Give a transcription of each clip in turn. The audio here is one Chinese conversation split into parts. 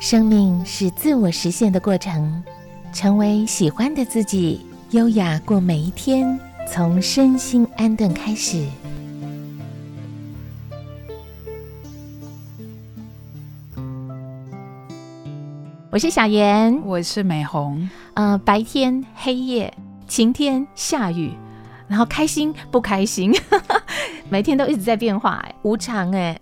生命是自我实现的过程，成为喜欢的自己，优雅过每一天，从身心安顿开始。我是小妍，我是美红。呃，白天黑夜，晴天下雨，然后开心不开心，每天都一直在变化，哎，无常，哎，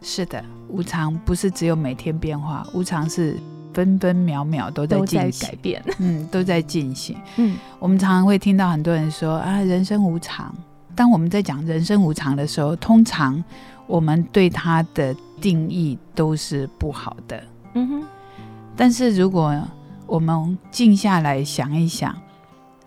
是的，无常不是只有每天变化，无常是分分秒秒都在进行改变，嗯，都在进行。嗯，我们常常会听到很多人说啊，人生无常。当我们在讲人生无常的时候，通常我们对它的定义都是不好的。嗯哼。但是如果我们静下来想一想，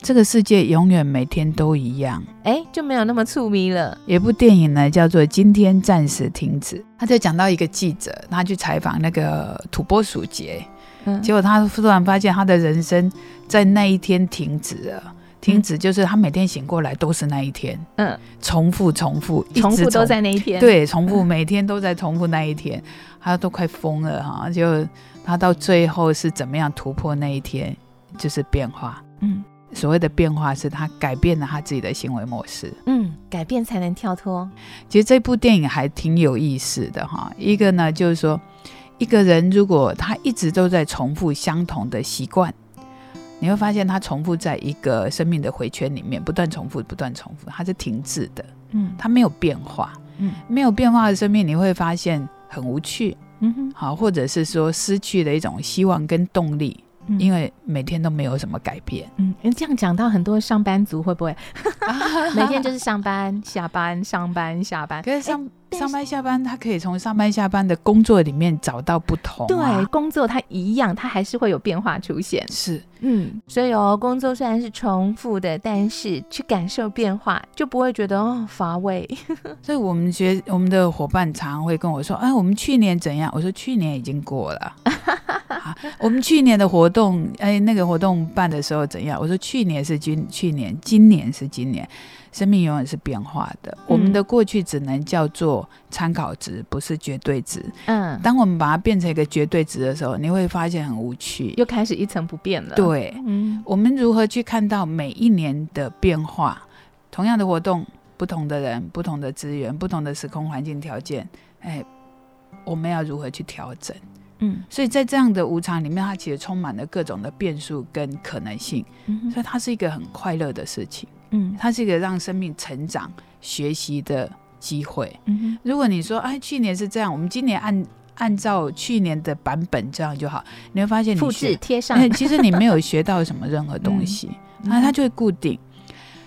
这个世界永远每天都一样，哎，就没有那么触迷了。有部电影呢，叫做《今天暂时停止》，他就讲到一个记者，他去采访那个土拨鼠节，结果他突然发现他的人生在那一天停止了。停止就是他每天醒过来都是那一天，嗯，重复重复，重复都在那一天，对，重复每天都在重复那一天，他都快疯了哈，就。他到最后是怎么样突破那一天？就是变化。嗯，所谓的变化是他改变了他自己的行为模式。嗯，改变才能跳脱。其实这部电影还挺有意思的哈。一个呢，就是说，一个人如果他一直都在重复相同的习惯，你会发现他重复在一个生命的回圈里面，不断重复，不断重复，他是停滞的。嗯，他没有变化。嗯，没有变化的生命，你会发现很无趣。嗯哼，好，或者是说失去了一种希望跟动力，因为每天都没有什么改变。嗯，这样讲到很多上班族会不会 每天就是上班下班上班下班？可是上。上班下班，他可以从上班下班的工作里面找到不同。对，工作它一样，它还是会有变化出现。是，嗯，所以哦，工作虽然是重复的，但是去感受变化，就不会觉得哦乏味。所以我们觉我们的伙伴常会跟我说：“哎，我们去年怎样？”我说：“去年已经过了。”我们去年的活动，哎，那个活动办的时候怎样？我说：“去年是今去年，今年是今年。”生命永远是变化的，我们的过去只能叫做参考值，不是绝对值。嗯，当我们把它变成一个绝对值的时候，你会发现很无趣，又开始一成不变了。对，嗯，我们如何去看到每一年的变化？同样的活动，不同的人，不同的资源，不同的时空环境条件，哎，我们要如何去调整？嗯，所以在这样的无常里面，它其实充满了各种的变数跟可能性，所以它是一个很快乐的事情。嗯，它是一个让生命成长、学习的机会。嗯如果你说，哎，去年是这样，我们今年按按照去年的版本这样就好，你会发现复制贴上，其实你没有学到什么任何东西，那它就会固定。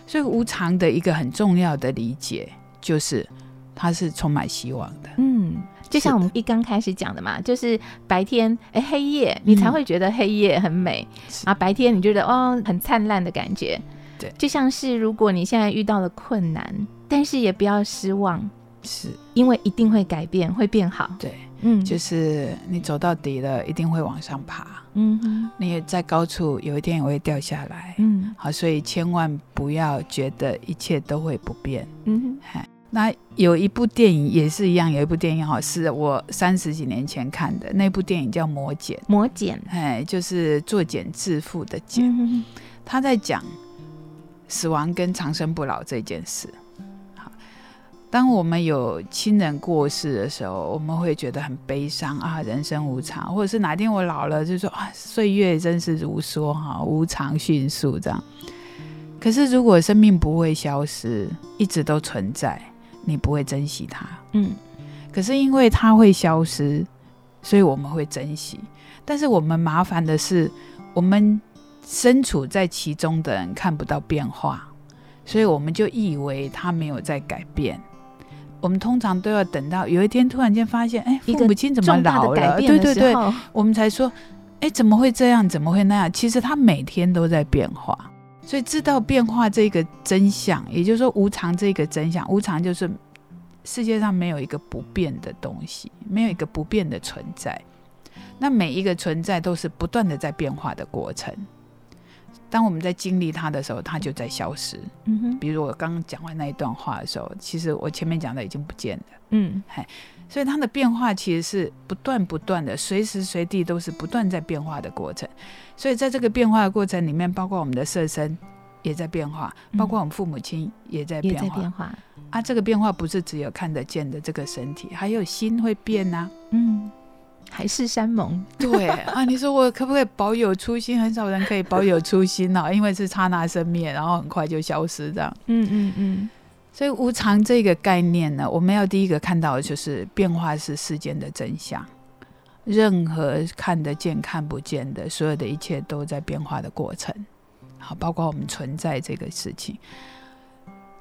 所以无常的一个很重要的理解，就是它是充满希望的。嗯，就像我们一刚开始讲的嘛，就是白天哎黑夜，你才会觉得黑夜很美啊，白天你觉得哦很灿烂的感觉。对，就像是如果你现在遇到了困难，但是也不要失望，是因为一定会改变，会变好。对，嗯，就是你走到底了，一定会往上爬。嗯哼，你也在高处，有一天也会掉下来。嗯，好，所以千万不要觉得一切都会不变。嗯哼，那有一部电影也是一样，有一部电影哈，是我三十几年前看的，那部电影叫《魔茧》。魔茧，哎，就是作茧自缚的茧。他在讲。死亡跟长生不老这件事，好，当我们有亲人过世的时候，我们会觉得很悲伤啊，人生无常，或者是哪天我老了，就说啊，岁月真是如梭哈，无常迅速这样。可是如果生命不会消失，一直都存在，你不会珍惜它，嗯。可是因为它会消失，所以我们会珍惜。但是我们麻烦的是，我们。身处在其中的人看不到变化，所以我们就以为他没有在改变。我们通常都要等到有一天突然间发现，哎，父母亲怎么老了？对对对，我们才说，哎，怎么会这样？怎么会那样？其实他每天都在变化。所以知道变化这个真相，也就是说无常这个真相，无常就是世界上没有一个不变的东西，没有一个不变的存在。那每一个存在都是不断的在变化的过程。当我们在经历它的时候，它就在消失。嗯哼，比如我刚刚讲完那一段话的时候，其实我前面讲的已经不见了。嗯，所以它的变化其实是不断不断的，随时随地都是不断在变化的过程。所以在这个变化的过程里面，包括我们的色身也在变化，包括我们父母亲也在变化。在变化。啊，这个变化不是只有看得见的这个身体，还有心会变呐、嗯，海誓山盟。对啊，你说我可不可以保有初心？很少人可以保有初心啊，因为是刹那生灭，然后很快就消失这样。嗯嗯嗯，所以无常这个概念呢，我们要第一个看到的就是变化是世间的真相，任何看得见、看不见的，所有的一切都在变化的过程。好，包括我们存在这个事情。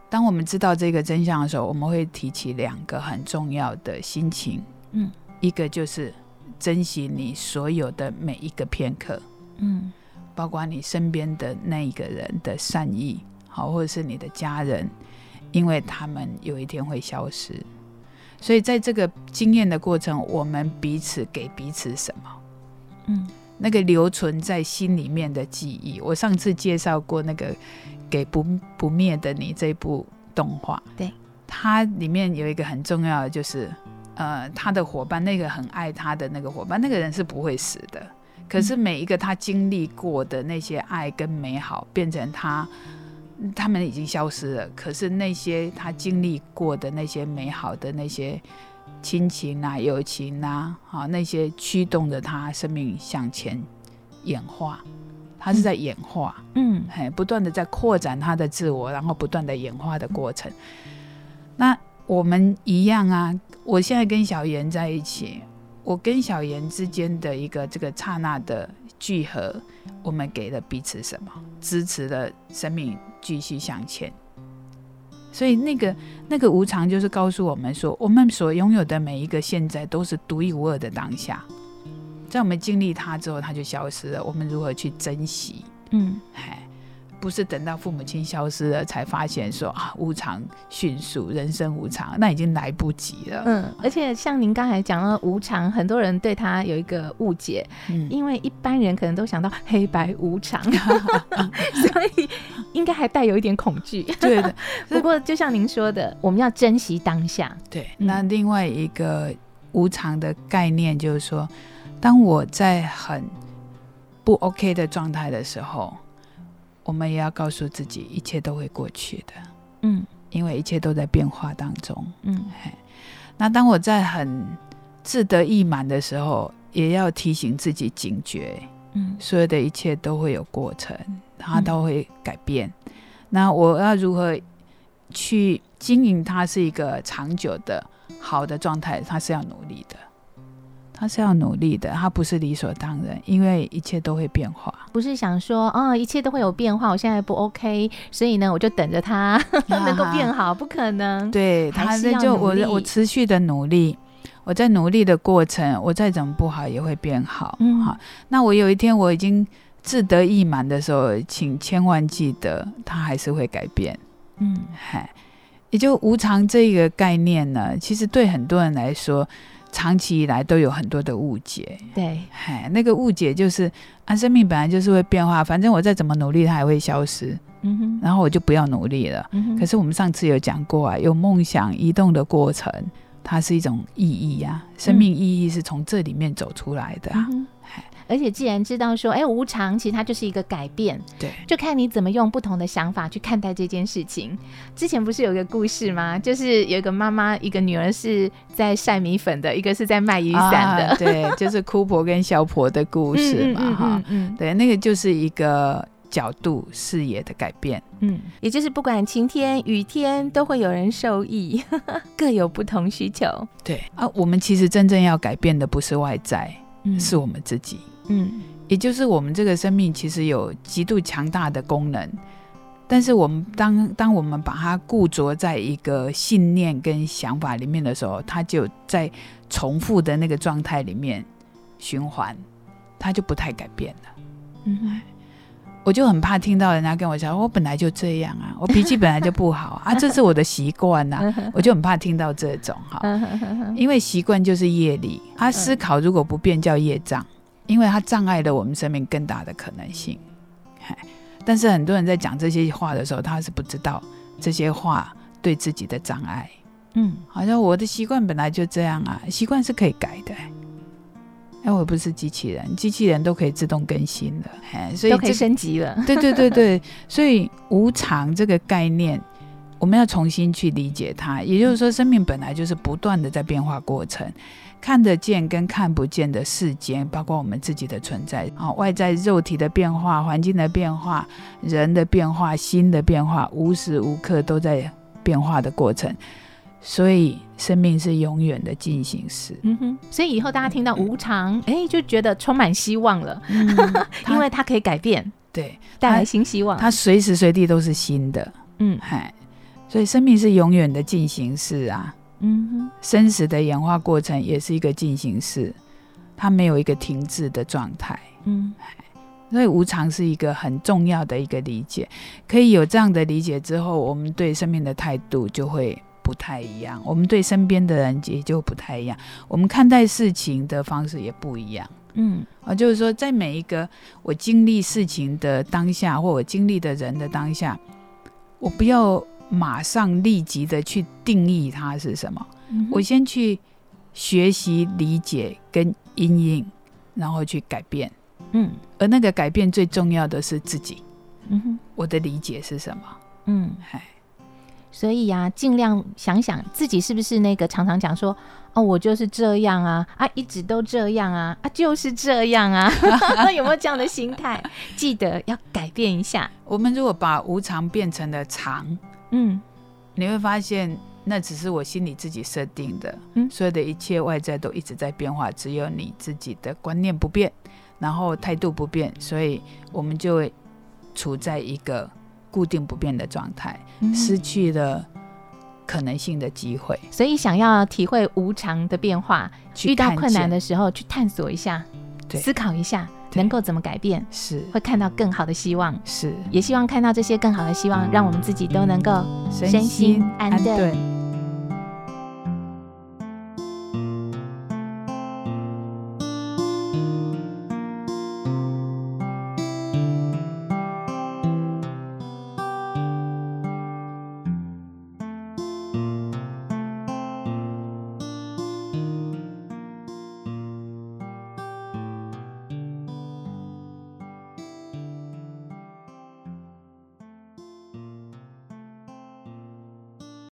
当我们知道这个真相的时候，我们会提起两个很重要的心情。嗯，一个就是珍惜你所有的每一个片刻，嗯包括你身边的那一个人的善意，好，或者是你的家人，因为他们有一天会消失。所以在这个经验的过程，我们彼此给彼此什么？嗯那个留存在心里面的记忆。我上次介绍过那个《给不不灭的你》这部动画，对，它里面有一个很重要的就是，呃，他的伙伴，那个很爱他的那个伙伴，那个人是不会死的。可是每一个他经历过的那些爱跟美好，变成他，他们已经消失了。可是那些他经历过的那些美好的那些亲情啊、友情啊，啊，那些驱动着他生命向前演化，他是在演化，嗯嘿，不断的在扩展他的自我，然后不断的演化的过程。那我们一样啊，我现在跟小妍在一起，我跟小妍之间的一个这个刹那的聚合，我们给了彼此什么？支持了生命继续向前。所以那个那个无常，就是告诉我们说，我们所拥有的每一个现在都是独一无二的当下。在我们经历它之后，它就消失了。我们如何去珍惜？嗯哎，不是等到父母亲消失了才发现说啊无常迅速，人生无常，那已经来不及了。嗯，而且像您刚才讲到无常，很多人对他有一个误解，嗯，因为一般人可能都想到黑白无常，所以应该还带有一点恐惧。对的，不过就像您说的，我们要珍惜当下。对。嗯那另外一个无常的概念就是说，当我在很不 OK 的状态的时候，我们也要告诉自己，一切都会过去的，嗯因为一切都在变化当中。嗯那当我在很志得意满的时候，也要提醒自己警觉，嗯所有的一切都会有过程，它都会改变。那我要如何去经营它是一个长久的好的状态？它是要努力的，它是要努力的，他不是理所当然，因为一切都会变化。不是想说哦，一切都会有变化，我现在不 OK，所以呢，我就等着它 能够变好，不可能。对，他那就我我持续的努力。我在努力的过程，我再怎么不好也会变好。嗯好，那我有一天我已经志得意满的时候，请千万记得，他还是会改变。嗯嗨，也就无常这个概念呢，其实对很多人来说，长期以来都有很多的误解。对，嗨，那个误解就是啊，生命本来就是会变化，反正我再怎么努力，它还会消失，嗯哼，然后我就不要努力了。嗯哼。可是我们上次有讲过啊，有梦想移动的过程，它是一种意义啊，生命意义是从这里面走出来的、啊。嗯而且既然知道说，哎，无常其实它就是一个改变，对，就看你怎么用不同的想法去看待这件事情。之前不是有一个故事吗？就是有一个妈妈，一个女儿是在晒米粉的，一个是在卖雨伞的，啊对，就是哭婆跟笑婆的故事嘛，哈、嗯嗯对，那个就是一个角度视野的改变。嗯，也就是不管晴天雨天，都会有人受益，各有不同需求。对啊，我们其实真正要改变的不是外在，嗯是我们自己。嗯也就是我们这个生命其实有极度强大的功能，但是我们当当我们把它固着在一个信念跟想法里面的时候，它就在重复的那个状态里面循环，它就不太改变了。嗯我就很怕听到人家跟我讲，我本来就这样啊，我脾气本来就不好啊，这是我的习惯 呐，我就很怕听到这种哈，因为习惯就是业力，他思考如果不变叫业障，因为它障碍了我们生命更大的可能性。嗨但是很多人在讲这些话的时候，他是不知道这些话对自己的障碍。嗯，好像我的习惯本来就这样啊，习惯是可以改的。哎，我不是机器人，机器人都可以自动更新的，哎，所以都可以升级了。对对对对，所以无常这个概念，我们要重新去理解它。也就是说，生命本来就是不断的在变化过程，看得见跟看不见的世间，包括我们自己的存在啊，外在肉体的变化、环境的变化、人的变化、心的变化，无时无刻都在变化的过程。所以，生命是永远的进行式。嗯哼，所以以后大家听到无常，哎，就觉得充满希望了，因为它可以改变，对，带来新希望。它随时随地都是新的。嗯，嗨，所以生命是永远的进行式啊。嗯哼，生死的演化过程也是一个进行式，它没有一个停滞的状态。嗯，所以无常是一个很重要的一个理解。可以有这样的理解之后，我们对生命的态度就会。不太一样，我们对身边的人也就不太一样，我们看待事情的方式也不一样。嗯，啊，就是说，在每一个我经历事情的当下，或我经历的人的当下，我不要马上立即的去定义它是什么，我先去学习理解跟阴影，然后去改变。嗯，而那个改变最重要的是自己。嗯哼，我的理解是什么？嗯，嗨。所以呀，尽量想想自己是不是那个常常讲说哦，我就是这样啊啊，一直都这样啊啊，就是这样啊，有没有这样的心态？记得要改变一下。我们如果把无常变成了常，嗯，你会发现那只是我心里自己设定的，嗯，所有的一切外在都一直在变化，只有你自己的观念不变，然后态度不变，所以我们就会处在一个。固定不变的状态，失去了可能性的机会。所以，想要体会无常的变化，遇到困难的时候，去探索一下，思考一下，能够怎么改变，是会看到更好的希望。是，也希望看到这些更好的希望，让我们自己都能够身心安顿。